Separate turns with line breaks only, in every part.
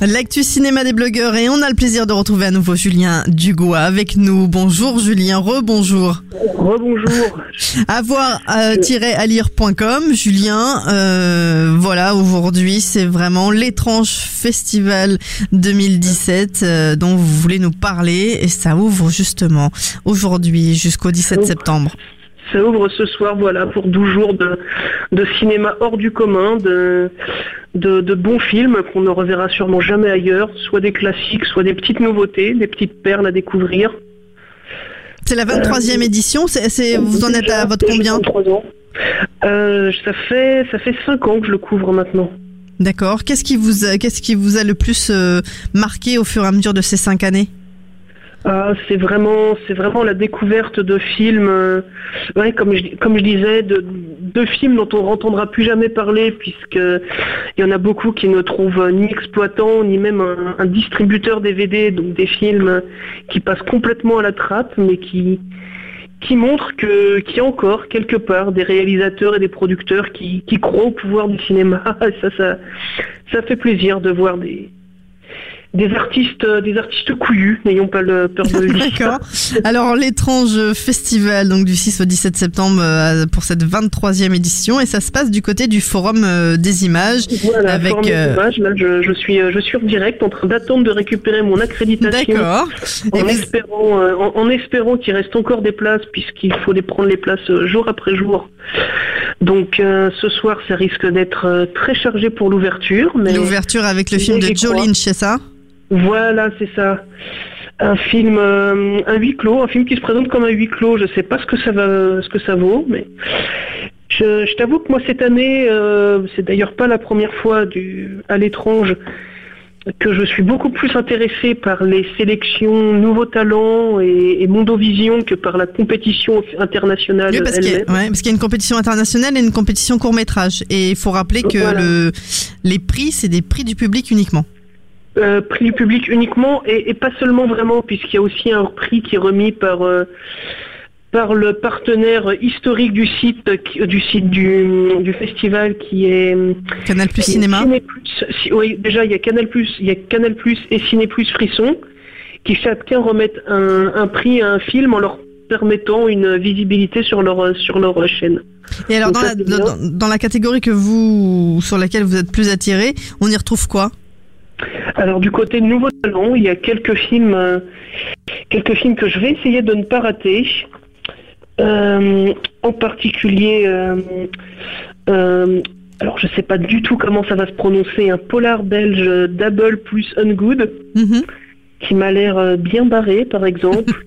L'actu cinéma des blogueurs et on a le plaisir de retrouver à nouveau Julien Dugois avec nous. Bonjour Julien, rebonjour.
Rebonjour.
Avoir-à-lire.com, Julien, euh, voilà, aujourd'hui c'est vraiment l'étrange festival 2017 euh, dont vous voulez nous parler et ça ouvre justement aujourd'hui jusqu'au 17 septembre.
Ça ouvre ce soir, voilà, pour 12 jours de, de cinéma hors du commun, de, de, de bons films qu'on ne reverra sûrement jamais ailleurs, soit des classiques, soit des petites nouveautés, des petites perles à découvrir.
C'est la 23e édition, c'est, c'est- vous en êtes à votre combien
23 ans. Euh, ça fait ça fait 5 ans que je le couvre maintenant.
D'accord. Qu'est-ce qui vous a, qu'est-ce qui vous a le plus euh, marqué au fur et à mesure de ces cinq années?
Ah, c'est vraiment, c'est vraiment la découverte de films, euh, comme je, disais, de, films dont on n'entendra plus jamais parler, puisque il y en a beaucoup qui ne trouvent ni exploitant ni même un, distributeur DVD, donc des films qui passent complètement à la trappe, mais qui qui montrent qu'il y a encore quelque part des réalisateurs et des producteurs qui, croient au pouvoir du cinéma. Ça, ça fait plaisir de voir des des artistes, euh, des artistes couillus, n'ayons pas le peur de dire.
D'accord. Alors l'étrange festival donc du 6 au 17 septembre euh, pour cette 23e édition et ça se passe du côté du forum euh, des images
Voilà,
avec
forme
euh,
d'image, là, je, je suis, je suis en direct en train d'attendre de récupérer mon accréditation.
D'accord.
En
vous-
espérant, en, en espérant qu'il reste encore des places, puisqu'il faut les prendre les places jour après jour. Donc euh, ce soir, ça risque d'être euh, très chargé pour l'ouverture. Mais
L'ouverture avec le film de Joe Lynch, c'est ça?
Voilà, c'est ça. Un film, euh, un huis clos, un film qui se présente comme un huis clos. Je sais pas ce que ça va, ce que ça vaut, mais je, je t'avoue que moi cette année, euh, c'est d'ailleurs pas la première fois du, à l'étrange que je suis beaucoup plus intéressé par les sélections Nouveaux Talents et, et Mondovision que par la compétition internationale
Oui, parce qu'il y, a- ouais, y une compétition internationale et une compétition court métrage et il faut rappeler que
Voilà.
le, les prix c'est des prix du public uniquement.
Euh, prix du public uniquement et, et pas seulement vraiment puisqu'il y a aussi un prix qui est remis par euh, par le partenaire historique du site qui- du site du, du festival qui est
Canal Plus Cinéma.
Ciné Plus. Si- oui, déjà il y a Canal Plus, il y a Canal Plus et Ciné Plus Frisson qui chacun remettent un, un prix à un film en leur permettant une visibilité sur leur sur leur chaîne.
Et alors dans
ça,
la, dans la catégorie que vous sur laquelle vous êtes plus attiré, on y retrouve quoi?
Alors du côté Nouveau Talent, il y a quelques films, euh, quelques films que je vais essayer de ne pas rater. Euh, en particulier, euh, alors je sais pas du tout comment ça va se prononcer, un polar belge Double plus Ungood
Mhm.
qui m'a l'air bien barré, par exemple.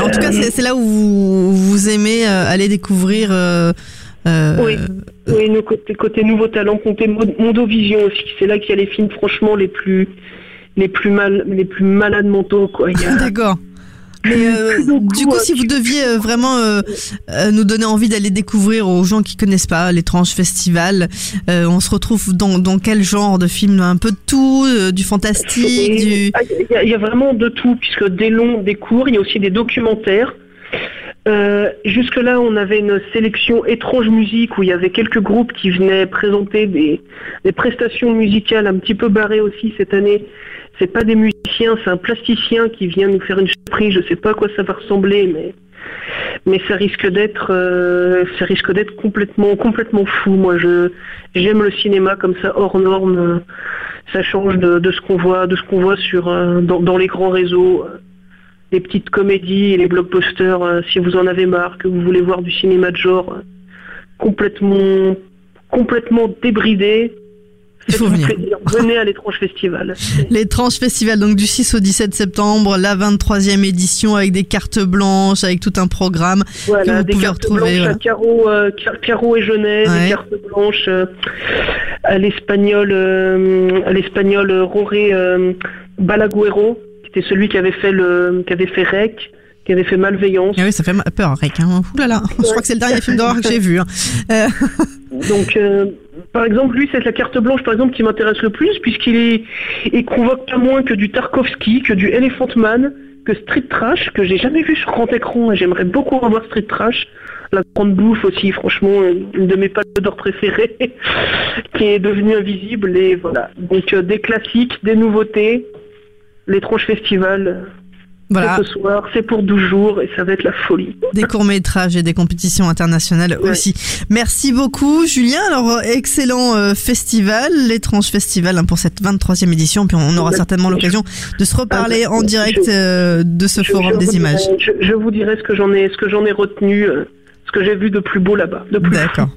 En tout cas, c'est là où vous, vous aimez aller découvrir. Euh,
Oui. oui, nous, côté, côté Nouveau Talent, côté Mo- Mondovision aussi, c'est là qu'il y a les films franchement les plus les plus mal les plus malades mentaux quoi. Il y a-
D'accord. Mais euh, du coup,
euh,
si vous deviez euh, vraiment euh, nous donner envie d'aller découvrir aux gens qui connaissent pas l'étrange festival, euh, on se retrouve dans, dans quel genre de film? Un peu de tout, du fantastique, du.
ah, Il y, a- il y a vraiment de tout, puisque des longs, des courts, il y a aussi des documentaires. Euh, Jusque-là, on avait une sélection étrange musique où il y avait quelques groupes qui venaient présenter des, prestations musicales un petit peu barrées aussi cette année. C'est pas des musiciens, c'est un plasticien qui vient nous faire une surprise. Je sais pas à quoi ça va ressembler, mais mais ça risque d'être euh, ça risque d'être complètement complètement fou. Moi, je j'aime le cinéma comme ça hors norme. ça change de, ce qu'on voit de ce qu'on voit sur euh, dans, les grands réseaux les petites comédies et les blockbusters euh, si vous en avez marre que vous voulez voir du cinéma de genre euh, complètement complètement débridé.
Il faut venir.
plaisir. Venez à l'étrange festival.
L'étrange festival, donc du 6 au 17 septembre, la 23e édition avec des cartes blanches, avec tout un programme.
Voilà,
Que vous
des
pouvez
cartes
retrouver,
blanches à carreaux, euh, car- carreaux et
Ouais.
des cartes blanches à l'espagnol, euh, à l'espagnol Roré Balaguero, qui était celui qui avait fait le, qui avait fait Rec, qui avait fait Malveillance.
Ah oui, ça fait peur, Rick. Hein. Ouh là là, je crois que c'est le dernier film d'horreur que j'ai vu. hein. Euh,
Donc, euh, par exemple, lui, c'est la carte blanche, par exemple, qui m'intéresse le plus, puisqu'il est, il convoque pas moins que du Tarkovsky, que du Elephant Man, que Street Trash, que j'ai jamais vu sur grand écran, et j'aimerais beaucoup revoir Street Trash. La grande bouffe aussi, franchement, une de mes pâtes d'or préférées, qui est devenue invisible, et voilà. Donc, euh, des classiques, des nouveautés, l'étrange festival,
voilà,
ce soir, c'est pour 12 jours, et ça va être la folie.
des courts-métrages et des compétitions internationales
Ouais.
aussi. Merci beaucoup, Julien. Alors, euh, excellent euh, festival, l'étrange festival hein, pour cette 23e édition. Puis on aura
Ouais.
certainement l'occasion de se reparler
Ah,
en
je-
direct euh, de ce
Je-
forum
je
des images.
dirai- je, vous dirai ce que j'en ai, ce que j'en ai retenu, euh, ce que j'ai vu de plus beau là-bas.
D'accord.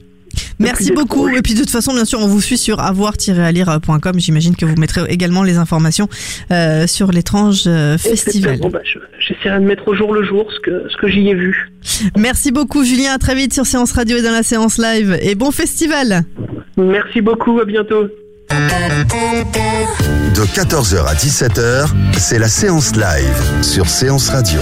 Merci beaucoup. Et puis de toute façon, bien sûr, on vous suit sur avoir-alire.com. J'imagine que vous mettrez également les informations euh, sur l'étrange euh, festival.
Bon, bah, je- J'essaierai de mettre au jour le jour ce que, ce que j'y ai vu.
Merci beaucoup, Julien. À très vite sur Séance Radio et dans la séance live. Et bon festival.
Merci beaucoup, à bientôt.
De 14h à 17h, c'est la séance live sur Séance Radio.